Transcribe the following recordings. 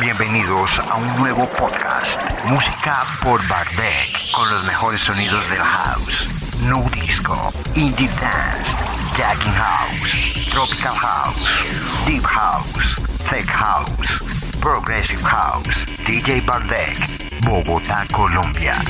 Bienvenidos a un nuevo podcast, Música por Bardec, con los mejores sonidos del house, nu disco, indie dance, jacking house, tropical house, deep house, tech house, progressive house, DJ Bardec, Bogotá, Colombia.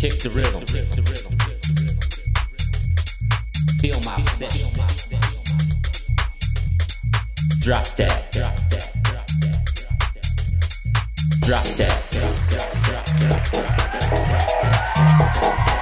Kick the rhythm. Feel my obsession. Drop that. Drop that. Drop that. Drop that.